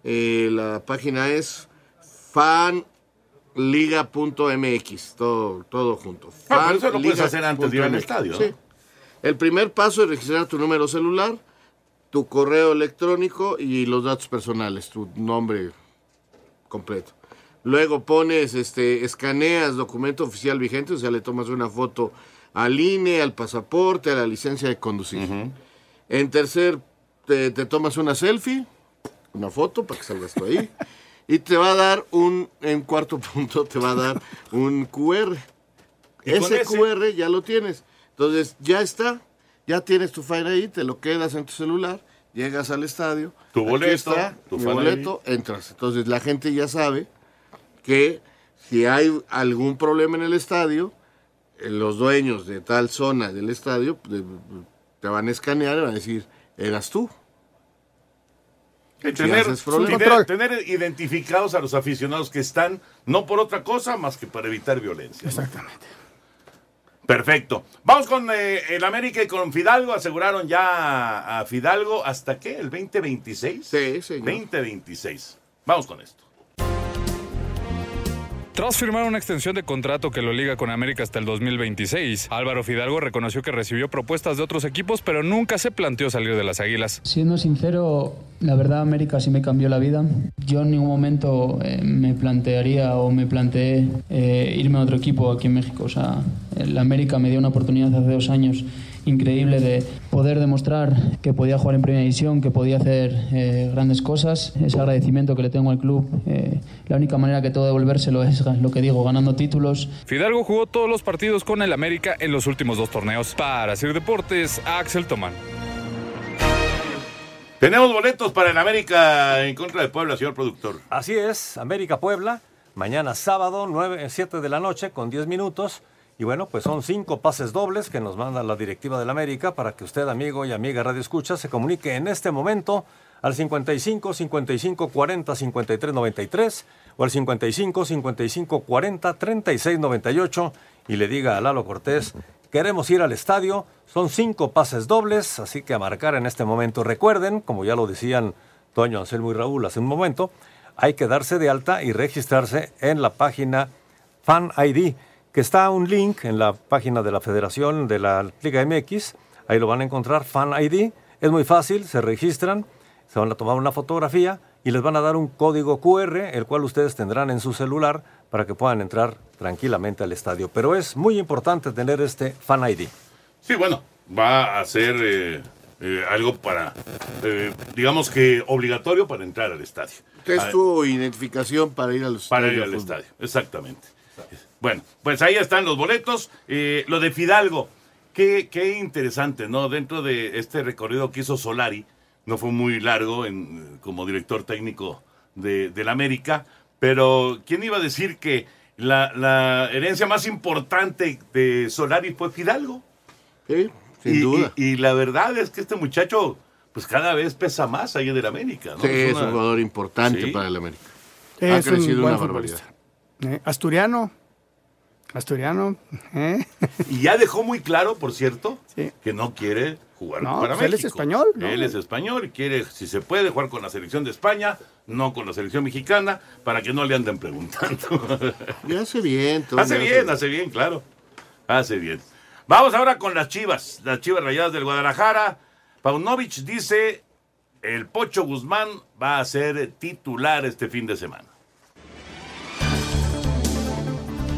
eh, la página es fanliga.mx, todo, todo junto. Ah, pero eso lo puedes hacer antes de ir al estadio. Sí. El primer paso es registrar tu número celular, tu correo electrónico y los datos personales, tu nombre completo. Luego pones, este, escaneas documento oficial vigente, o sea, le tomas una foto al INE, al pasaporte, a la licencia de conducir. En tercer, te, te tomas una selfie, una foto para que salgas tú ahí, y te va a dar un, en cuarto punto, te va a dar un QR. Ese, ese- QR ya lo tienes. Entonces, ya está, ya tienes tu file ahí, te lo quedas en tu celular, llegas al estadio, Tu boleto, está, tu mi boleto, entras. Entonces, la gente ya sabe que si hay algún problema en el estadio, los dueños de tal zona del estadio de- te van a escanear y van a decir, eras tú. Tener identificados a los aficionados que están, no por otra cosa más que para evitar violencia. Exactamente. Perfecto. Vamos con eh, el América y con Fidalgo. Aseguraron ya a Fidalgo hasta qué? ¿El 2026? Sí, señor. 2026. Vamos con esto. Tras firmar una extensión de contrato que lo liga con América hasta el 2026, Álvaro Fidalgo reconoció que recibió propuestas de otros equipos, pero nunca se planteó salir de las Águilas. Siendo sincero, la verdad América sí me cambió la vida. Yo en ningún momento eh, me plantearía o me planteé eh, irme a otro equipo aquí en México. O sea, el América me dio una oportunidad hace dos años increíble de poder demostrar que podía jugar en primera división, que podía hacer eh, grandes cosas. Ese agradecimiento que le tengo al club, eh, la única manera que tengo de devolvérselo es lo que digo, ganando títulos. Fidalgo jugó todos los partidos con el América en los últimos dos torneos. Para Sir Deportes, Axel Tomán. Tenemos boletos para el América en contra de Puebla, señor productor. Así es, América Puebla, mañana sábado, 9, 7 de la noche, con 10 minutos. Y bueno, pues son cinco pases dobles que nos manda la directiva del América para que usted, amigo y amiga Radio Escucha, se comunique en este momento al 55 55 40 53 93 o al 55 55 40 36 98 y le diga a Lalo Cortés, queremos ir al estadio, son cinco pases dobles, así que a marcar en este momento. Recuerden, como ya lo decían Toño, Anselmo y Raúl hace un momento, hay que darse de alta y registrarse en la página Fan ID, que está un link en la página de la Federación de la Liga MX. Ahí lo van a encontrar, Fan ID. Es muy fácil, se registran, se van a tomar una fotografía y les van a dar un código QR, el cual ustedes tendrán en su celular para que puedan entrar tranquilamente al estadio. Pero es muy importante tener este Fan ID. Sí, bueno, va a ser eh, eh, algo para, eh, digamos que obligatorio para entrar al estadio. Es tu identificación para ir al Para estadio ir al estadio, exactamente. Bueno, pues ahí están los boletos. Eh, lo de Fidalgo, qué, qué interesante, ¿no? Dentro de este recorrido que hizo Solari, no fue muy largo en, como director técnico de, del América, pero ¿quién iba a decir que la, la herencia más importante de Solari fue Fidalgo? Sí, sin y, duda. Y, y la verdad es que este muchacho, pues cada vez pesa más ahí en el América, ¿no? Sí, es una- un jugador importante Sí. para el América. Sí, ha un crecido buen una barbaridad. Eh, asturiano, Asturiano, ¿eh? Y ya dejó muy claro, por cierto, que no quiere jugar No, para pues él México. es español, ¿no? Él es español y quiere, si se puede, jugar con la selección de España, no con la selección mexicana, para que no le anden preguntando. Y hace bien, Toño, Hace bien, hace bien, claro. Hace bien. Vamos ahora con las chivas, las chivas rayadas del Guadalajara. Paunovic dice, el Pocho Guzmán va a ser titular este fin de semana.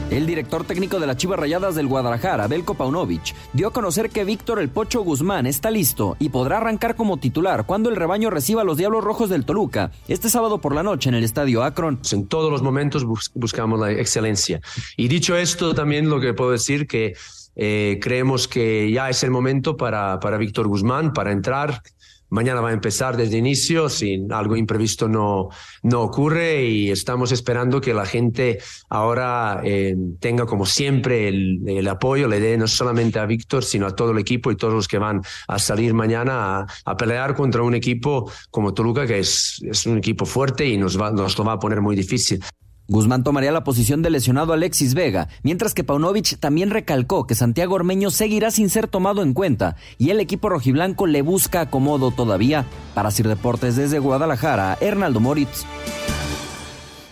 El director técnico de las Chivas Rayadas del Guadalajara, Belko Paunovic, dio a conocer que Víctor El Pocho Guzmán está listo y podrá arrancar como titular cuando el rebaño reciba a los Diablos Rojos del Toluca este sábado por la noche en el Estadio Akron. En todos los momentos bus- buscamos la excelencia. Y dicho esto, también lo que puedo decir que eh, creemos que ya es el momento para, para Víctor Guzmán para entrar. Mañana va a empezar desde inicio, si algo imprevisto no, no ocurre y estamos esperando que la gente ahora eh, tenga como siempre el, el apoyo, le dé no solamente a Víctor, sino a todo el equipo y todos los que van a salir mañana a, a pelear contra un equipo como Toluca, que es, es un equipo fuerte y nos, va, nos lo va a poner muy difícil. Guzmán tomaría la posición del lesionado Alexis Vega, mientras que Paunovic también recalcó que Santiago Ormeño seguirá sin ser tomado en cuenta y el equipo rojiblanco le busca acomodo todavía. Para Sir Deportes desde Guadalajara, Hernaldo Moritz.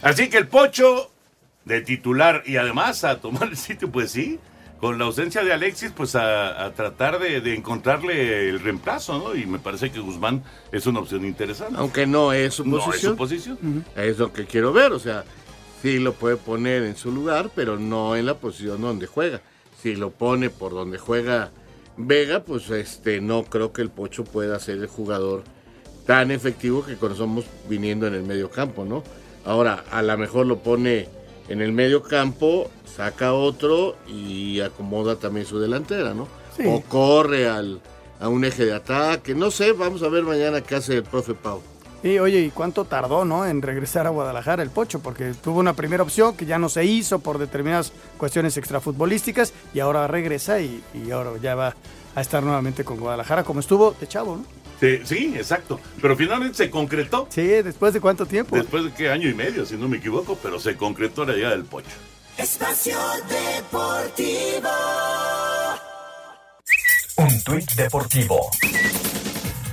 Así que el Pocho de titular y además a tomar el sitio, pues sí, con la ausencia de Alexis, pues a, a tratar de, de encontrarle el reemplazo, ¿no? Y me parece que Guzmán es una opción interesante. Aunque no es su No es posición. su posición. Es lo que quiero ver, o sea, sí lo puede poner en su lugar, pero no en la posición donde juega. Si lo pone por donde juega Vega, pues este no creo que el Pocho pueda ser el jugador tan efectivo que conocemos viniendo en el medio campo, ¿no? Ahora, a lo mejor lo pone en el medio campo, saca otro y acomoda también su delantera, ¿no? Sí. O corre al, a un eje de ataque, no sé, vamos a ver mañana qué hace el profe Pau. Y oye, ¿y cuánto tardó, no, en regresar a Guadalajara el Pocho? Porque tuvo una primera opción que ya no se hizo por determinadas cuestiones extrafutbolísticas y ahora regresa y, y ahora ya va a estar nuevamente con Guadalajara como estuvo de chavo, ¿no? Sí, sí, exacto. Pero finalmente se concretó. Sí, después de cuánto tiempo. Después de qué año y medio, si no me equivoco, pero se concretó la llegada del Pocho. Espacio Deportivo. Un tuit deportivo.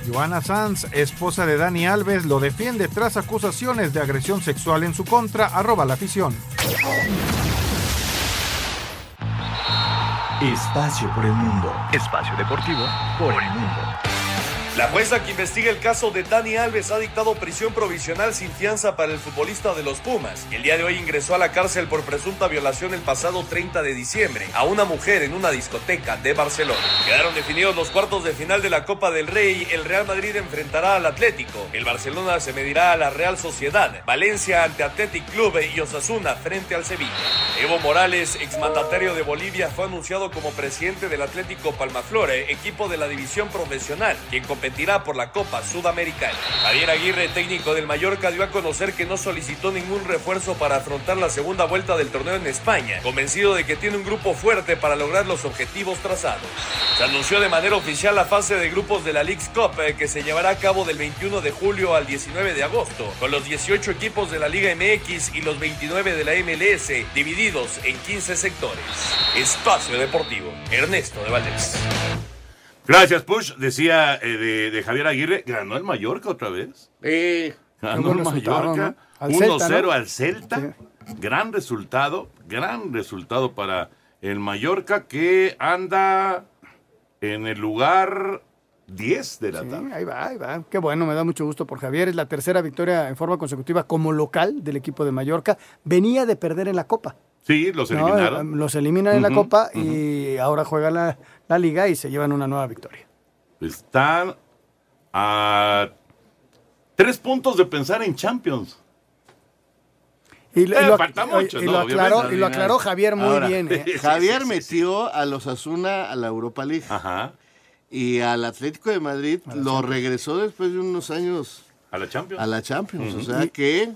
Joana Sanz, esposa de Dani Alves, lo defiende tras acusaciones de agresión sexual en su contra. Arroba la afición. Espacio por el mundo. Espacio deportivo por el mundo. La jueza que investiga el caso de Dani Alves ha dictado prisión provisional sin fianza para el futbolista de los Pumas. El día de hoy ingresó a la cárcel por presunta violación el pasado 30 de diciembre a una mujer en una discoteca de Barcelona. Quedaron definidos los cuartos de final de la Copa del Rey. El Real Madrid enfrentará al Atlético. El Barcelona se medirá a la Real Sociedad. Valencia ante Athletic Club y Osasuna frente al Sevilla. Evo Morales, exmandatario de Bolivia, fue anunciado como presidente del Atlético Palmaflore, equipo de la división profesional, quien competirá por la Copa Sudamericana. Javier Aguirre, técnico del Mallorca, dio a conocer que no solicitó ningún refuerzo para afrontar la segunda vuelta del torneo en España, convencido de que tiene un grupo fuerte para lograr los objetivos trazados. Se anunció de manera oficial la fase de grupos de la League's Cup eh, que se llevará a cabo del 21 de julio al 19 de agosto, con los 18 equipos de la Liga MX y los 29 de la MLS, divididos en 15 sectores. Espacio Deportivo, Ernesto de Valdés. Gracias, Push. Decía eh, de, de Javier Aguirre, ganó el Mallorca otra vez. Eh, ganó el Mallorca. ¿no? Al 1-0 Celta, ¿no? al Celta. Gran resultado, gran resultado para el Mallorca que anda en el lugar 10 de la Sí, tabla. ahí va, ahí va. Qué bueno, me da mucho gusto por Javier. Es la tercera victoria en forma consecutiva como local del equipo de Mallorca. Venía de perder en la Copa. Sí, los ¿no? eliminaron. Los eliminan en la Copa y ahora juega la, la Liga y se llevan una nueva victoria. Están a tres puntos de pensar en Champions. Y, lo- Eh, y lo, falta y- mucho, y ¿no? lo aclaró, Obviamente. y lo aclaró Javier muy Ahora, bien. ¿eh? Javier metió a los Asuna a la Europa League. Y al Atlético de Madrid lo regresó después de unos años a la Champions. A la Champions. O sea que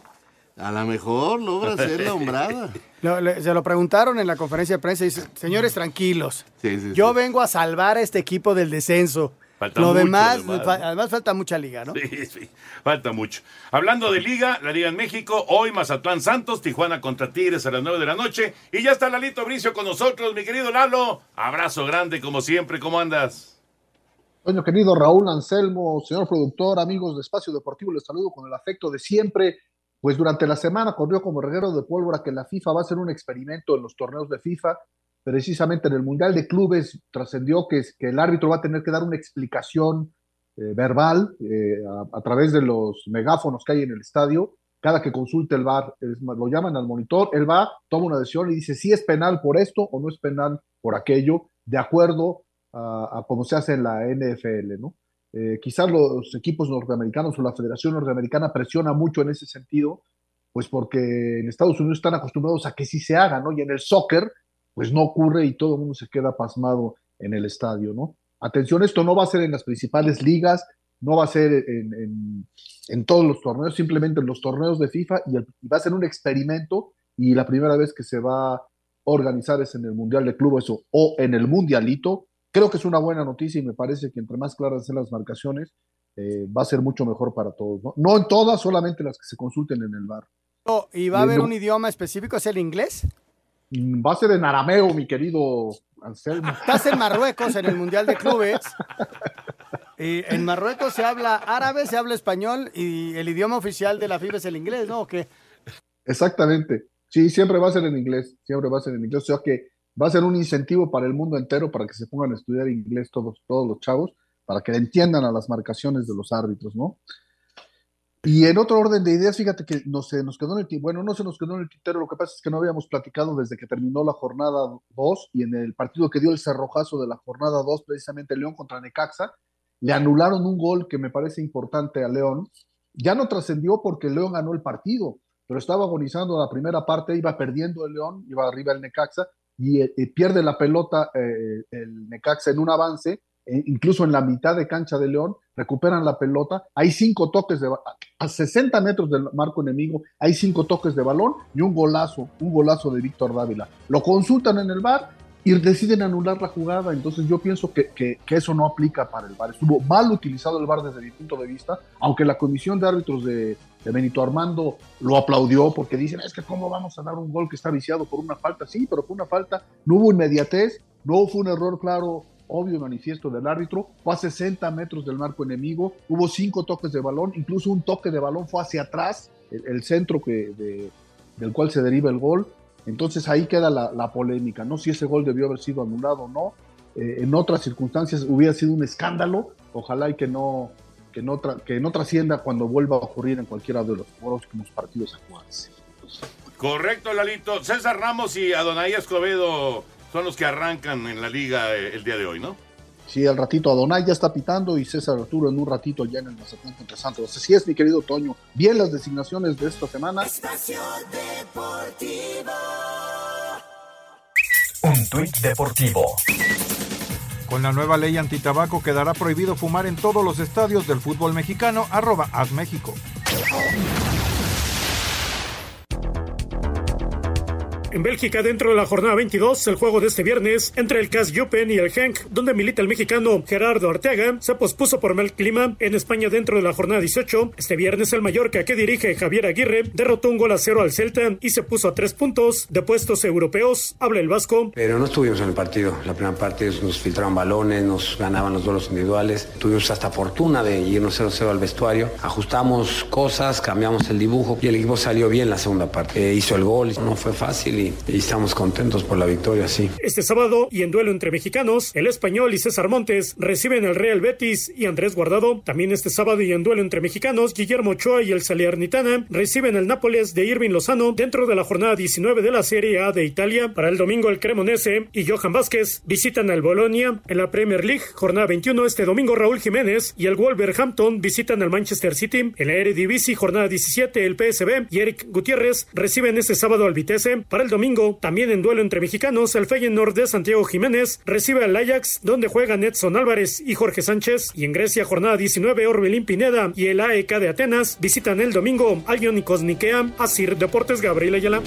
a lo mejor logra hombrada. Lo- le- se lo preguntaron en la conferencia de prensa y dice, señores, tranquilos. Sí, sí, Yo vengo a salvar a este equipo del descenso. Falta Lo mucho, demás, además, fa- ¿no? además falta mucha liga, ¿no? Sí, sí, falta mucho. Hablando de liga, la liga en México, hoy Mazatlán Santos, Tijuana contra Tigres a las 9 de la noche. Y ya está Lalito Bricio con nosotros, mi querido Lalo. Abrazo grande como siempre, ¿cómo andas? Toño querido Raúl Anselmo, señor productor, amigos de Espacio Deportivo, les saludo con el afecto de siempre. Pues durante la semana corrió como reguero de pólvora que la FIFA va a hacer un experimento en los torneos de FIFA. Precisamente en el Mundial de Clubes trascendió que, el árbitro va a tener que dar una explicación eh, verbal eh, a, través de los megáfonos que hay en el estadio. Cada que consulte el VAR, lo llaman al monitor, él va, toma una decisión y dice si es penal por esto o no es penal por aquello, de acuerdo a, a cómo se hace en la NFL, ¿no? Eh, quizás los equipos norteamericanos o la Federación Norteamericana presiona mucho en ese sentido, pues porque en Estados Unidos están acostumbrados a que sí se haga, ¿no? Y en el soccer, pues no ocurre y todo el mundo se queda pasmado en el estadio, ¿no? Atención, esto no va a ser en las principales ligas, no va a ser en, en- todos los torneos, simplemente en los torneos de FIFA y va a ser un experimento y la primera vez que se va a organizar es en el Mundial de Clubes o, o en el Mundialito. Creo que es una buena noticia y me parece que entre más claras sean las marcaciones, eh, va a ser mucho mejor para todos, ¿no? No en todas, solamente las que se consulten en el bar. Oh, ¿Y va a haber No. un idioma específico? ¿Es el inglés? Mm, Va a ser en arameo, mi querido Anselmo. Estás en Marruecos en el Mundial de Clubes. Y en Marruecos se habla árabe, se habla español y el idioma oficial de la FIFA es el inglés, ¿no? ¿O qué? Exactamente. Sí, siempre va a ser en inglés, siempre va a ser en inglés. O sea que va a ser un incentivo para el mundo entero para que se pongan a estudiar inglés todos, todos los chavos, para que entiendan a las marcaciones de los árbitros, ¿no? Y en otro orden de ideas, fíjate que no se nos quedó en el bueno, no se nos quedó en el tintero, lo que pasa es que no habíamos platicado desde que terminó la jornada 2 y en el partido que dio el cerrojazo de la jornada 2, precisamente León contra Necaxa, le anularon un gol que me parece importante a León. Ya no trascendió porque León ganó el partido, pero estaba agonizando la primera parte, iba perdiendo el León, iba arriba el Necaxa y eh, eh, pierde la pelota eh, el Necaxa en un avance, eh, incluso en la mitad de cancha de León, recuperan la pelota, hay cinco toques de a 60 metros del marco enemigo, hay cinco toques de balón y un golazo, un golazo de Víctor Dávila. Lo consultan en el bar y deciden anular la jugada, entonces yo pienso que, que- eso no aplica para el bar. Estuvo mal utilizado el bar desde mi punto de vista, aunque la comisión de árbitros de, Benito Armando lo aplaudió porque dicen, es que cómo vamos a dar un gol que está viciado por una falta, sí, pero fue una falta, no hubo inmediatez, no fue un error claro, obvio manifiesto del árbitro, fue a 60 metros del marco enemigo, hubo cinco toques de balón, incluso un toque de balón fue hacia atrás, el, centro que, de- del cual se deriva el gol, entonces ahí queda la, polémica, ¿no? Si ese gol debió haber sido anulado o no. Eh, en otras circunstancias hubiera sido un escándalo. Ojalá y que no, que no, que no trascienda cuando vuelva a ocurrir en cualquiera de los próximos partidos a jugarse. Correcto, Lalito. César Ramos y Adonai Escobedo son los que arrancan en la liga eh, el día de hoy, ¿no? Sí, al ratito Adonai ya está pitando y César Arturo en un ratito ya en el Mazatlán contra Santos. Así es, mi querido Toño. Bien las designaciones de esta semana. Espacio Deportivo. Un tuit deportivo. Con la nueva ley antitabaco quedará prohibido fumar en todos los estadios del fútbol mexicano, arroba México. En Bélgica, dentro de la jornada 22, el juego de este viernes entre el CAS Jupen y el Genk, donde milita el mexicano Gerardo Arteaga, se pospuso por mal clima. En España, dentro de la jornada 18, este viernes el Mallorca, que dirige Javier Aguirre, derrotó un gol a cero al Celta y se puso a tres puntos de puestos europeos. Habla el Vasco. Pero no estuvimos en el partido. La primera parte nos filtraban balones, nos ganaban los duelos individuales. Tuvimos hasta fortuna de irnos 0-0 al vestuario. Ajustamos cosas, cambiamos el dibujo y el equipo salió bien la segunda parte. Eh, hizo el gol, no fue fácil y, y estamos contentos por la victoria, sí. Este sábado, y en duelo entre mexicanos, el español y César Montes reciben el Real Betis y Andrés Guardado. También este sábado, y en duelo entre mexicanos, Guillermo Ochoa y el Salernitana reciben el Nápoles de Irving Lozano dentro de la jornada 19 de la Serie A de Italia. Para el domingo, el Cremonese y Johan Vázquez visitan al Bolonia en la Premier League, jornada 21. Este domingo, Raúl Jiménez y el Wolverhampton visitan al Manchester City. En la Eredivisie, jornada 17, el PSB y Eric Gutiérrez reciben este sábado al Vitesse. Para el domingo, también en duelo entre mexicanos, el Feyenoord de Santiago Jiménez recibe al Ajax, donde juegan Edson Álvarez y Jorge Sánchez. Y en Grecia, jornada 19, Orbelín Pineda y el AEK de Atenas visitan el domingo al Ionikos Nikea, Asir Deportes Gabriel Ayala.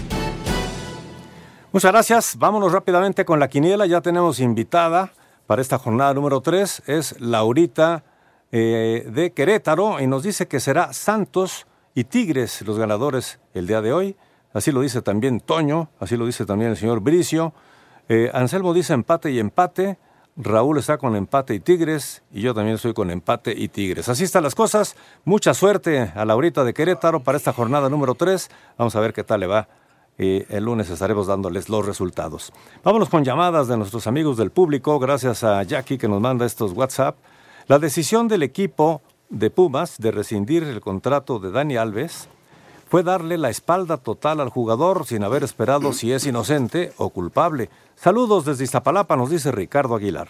Muchas gracias. Vámonos rápidamente con la quiniela. Ya tenemos invitada para esta jornada número 3 es Laurita eh, de Querétaro y nos dice que será Santos y Tigres los ganadores el día de hoy. Así lo dice también Toño, así lo dice también el señor Bricio. Eh, Anselmo dice empate y empate. Raúl está con empate y Tigres y yo también estoy con empate y Tigres. Así están las cosas. Mucha suerte a Laurita de Querétaro para esta jornada número 3. Vamos a ver qué tal le va. Y el lunes estaremos dándoles los resultados. Vámonos con llamadas de nuestros amigos del público. Gracias a Jackie que nos manda estos WhatsApp. La decisión del equipo de Pumas de rescindir el contrato de Dani Alves fue darle la espalda total al jugador sin haber esperado si es inocente o culpable. Saludos desde Iztapalapa, nos dice Ricardo Aguilar.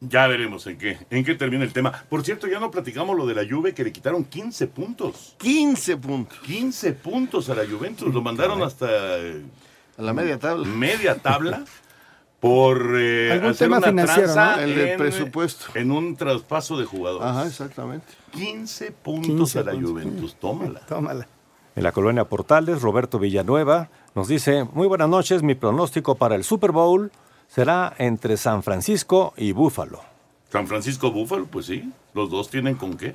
Ya veremos en qué, en qué termina el tema. Por cierto, ya no platicamos lo de la Juve que le quitaron 15 puntos. 15 puntos. 15 puntos a la Juventus. Lo mandaron hasta A la media tabla. media tabla por eh, Algún hacer tema una financiero, ¿no? El en- presupuesto. En un traspaso de jugadores. Ajá, exactamente. 15 puntos 15 a la puntos. Juventus. Tómala. Tómala. En la colonia Portales, Roberto Villanueva nos dice, muy buenas noches, mi pronóstico para el Super Bowl será entre San Francisco y Búfalo. San Francisco Búfalo, pues sí. Los dos tienen con qué.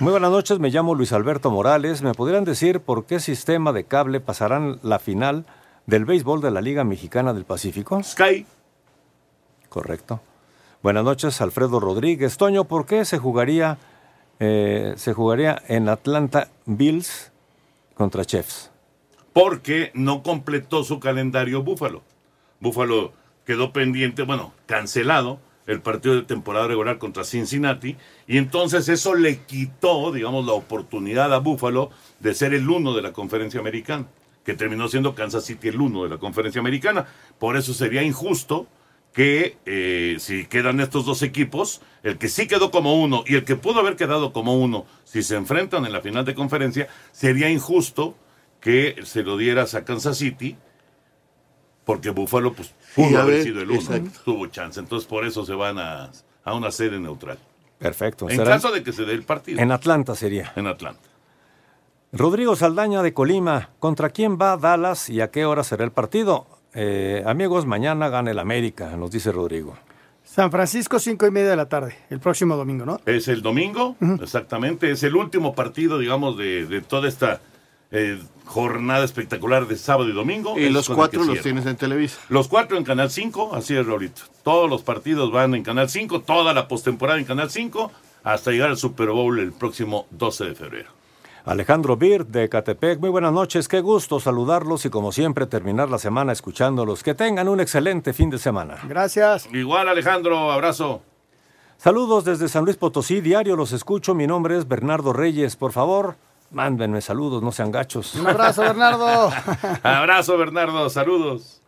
Muy buenas noches, me llamo Luis Alberto Morales. ¿Me podrían decir por qué sistema de cable pasarán la final del béisbol de la Liga Mexicana del Pacífico? Sky. Correcto. Buenas noches, Alfredo Rodríguez. Toño, ¿por qué se jugaría, eh, se jugaría en Atlanta Bills contra Chiefs? porque no completó su calendario Búfalo. Búfalo quedó pendiente, bueno, cancelado el partido de temporada regular contra Cincinnati y entonces eso le quitó, digamos, la oportunidad a Búfalo de ser el uno de la conferencia americana, que terminó siendo Kansas City el uno de la conferencia americana. Por eso sería injusto que eh, si quedan estos dos equipos, el que sí quedó como uno y el que pudo haber quedado como uno, si se enfrentan en la final de conferencia, sería injusto que se lo dieras a Kansas City, porque Buffalo pues, pudo Sí, haber ver, sido el uno, exacto. tuvo chance. Entonces por eso se van a, a una sede neutral. Perfecto. En será caso de que se dé el partido. En Atlanta sería. En Atlanta. Rodrigo Saldaña de Colima, ¿contra quién va Dallas y a qué hora será el partido? Eh, amigos, mañana gana el América, nos dice Rodrigo. San Francisco, cinco y media de la tarde, el próximo domingo, ¿no? Es el domingo, exactamente. Es el último partido, digamos, de, de toda esta eh, jornada espectacular de sábado y domingo. Y Es los cuatro los tienes en Televisa. Los cuatro en Canal 5, así es, Raulito. Todos los partidos van en Canal 5, toda la postemporada en Canal 5, hasta llegar al Super Bowl el próximo 12 de febrero. Alejandro Bir de Catepec, muy buenas noches, qué gusto saludarlos y como siempre terminar la semana escuchándolos. Que tengan un excelente fin de semana. Gracias. Igual, Alejandro, abrazo. Saludos desde San Luis Potosí, diario los escucho, mi nombre es Bernardo Reyes, por favor, mándenme saludos, no sean gachos. Un abrazo, Bernardo. abrazo, Bernardo, saludos.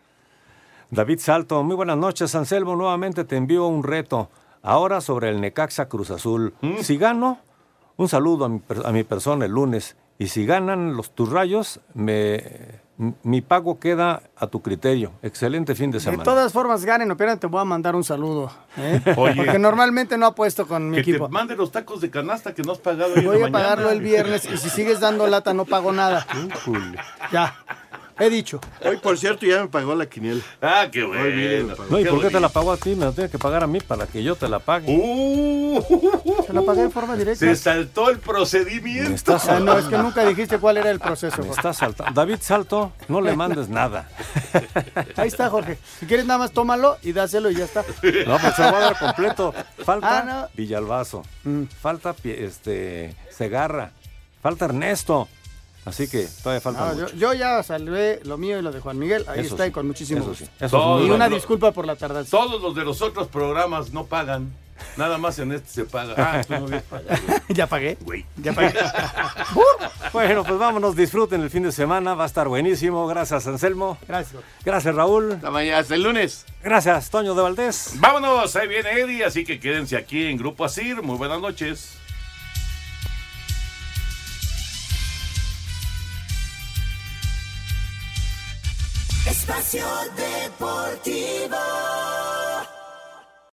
David Salto, muy buenas noches, Anselmo, nuevamente te envío un reto, ahora sobre el Necaxa Cruz Azul. Si gano, un saludo a mi, a mi persona el lunes, y si ganan los tus rayos, me, mi pago queda a tu criterio. Excelente fin de De semana. todas formas, ganen o pierdan, te voy a mandar un saludo. ¿eh? Oye. Porque normalmente no apuesto con mi Que equipo. te mande los tacos de canasta que no has pagado hoy Voy a mañana. pagarlo el viernes y si sigues dando lata no pago nada. Ya, he dicho. Hoy, por cierto, ya me pagó la quiniela. Ah, qué Hoy viene, bueno. No, ¿y Qué por qué te la pagó a ti? Me la tiene que pagar a mí para que yo te la pague. Uh, Se la pagué de forma directa. se saltó el procedimiento. estás Ah, no, es que nunca dijiste cuál era el proceso. Me estás saltando. David Salto, no le mandes nada. Ahí está, Jorge. Si quieres nada más tómalo y dáselo y ya está. No, pues se lo va a dar completo. Falta Ah, no. Villalbazo. Mm. Falta este Segarra. Falta Ernesto. Así que todavía falta No, yo, mucho. yo ya salvé lo mío y lo de Juan Miguel. Ahí Eso está sí, y con muchísimo eso gusto. sí, Y una disculpa por la tardanza. Todos los de los otros programas no pagan. Nada más en este se paga. Ah, tú no habías pagado. ya pagué. Güey. Ya pagué. Bueno, pues vámonos, disfruten el fin de semana. Va a estar buenísimo. Gracias, Anselmo. Gracias. Gracias, Raúl. Hasta mañana, hasta el lunes. Gracias, Toño de Valdés. Vámonos, ahí viene Eddie, así que quédense aquí en Grupo Asir. Muy buenas noches. Espacio Deportivo.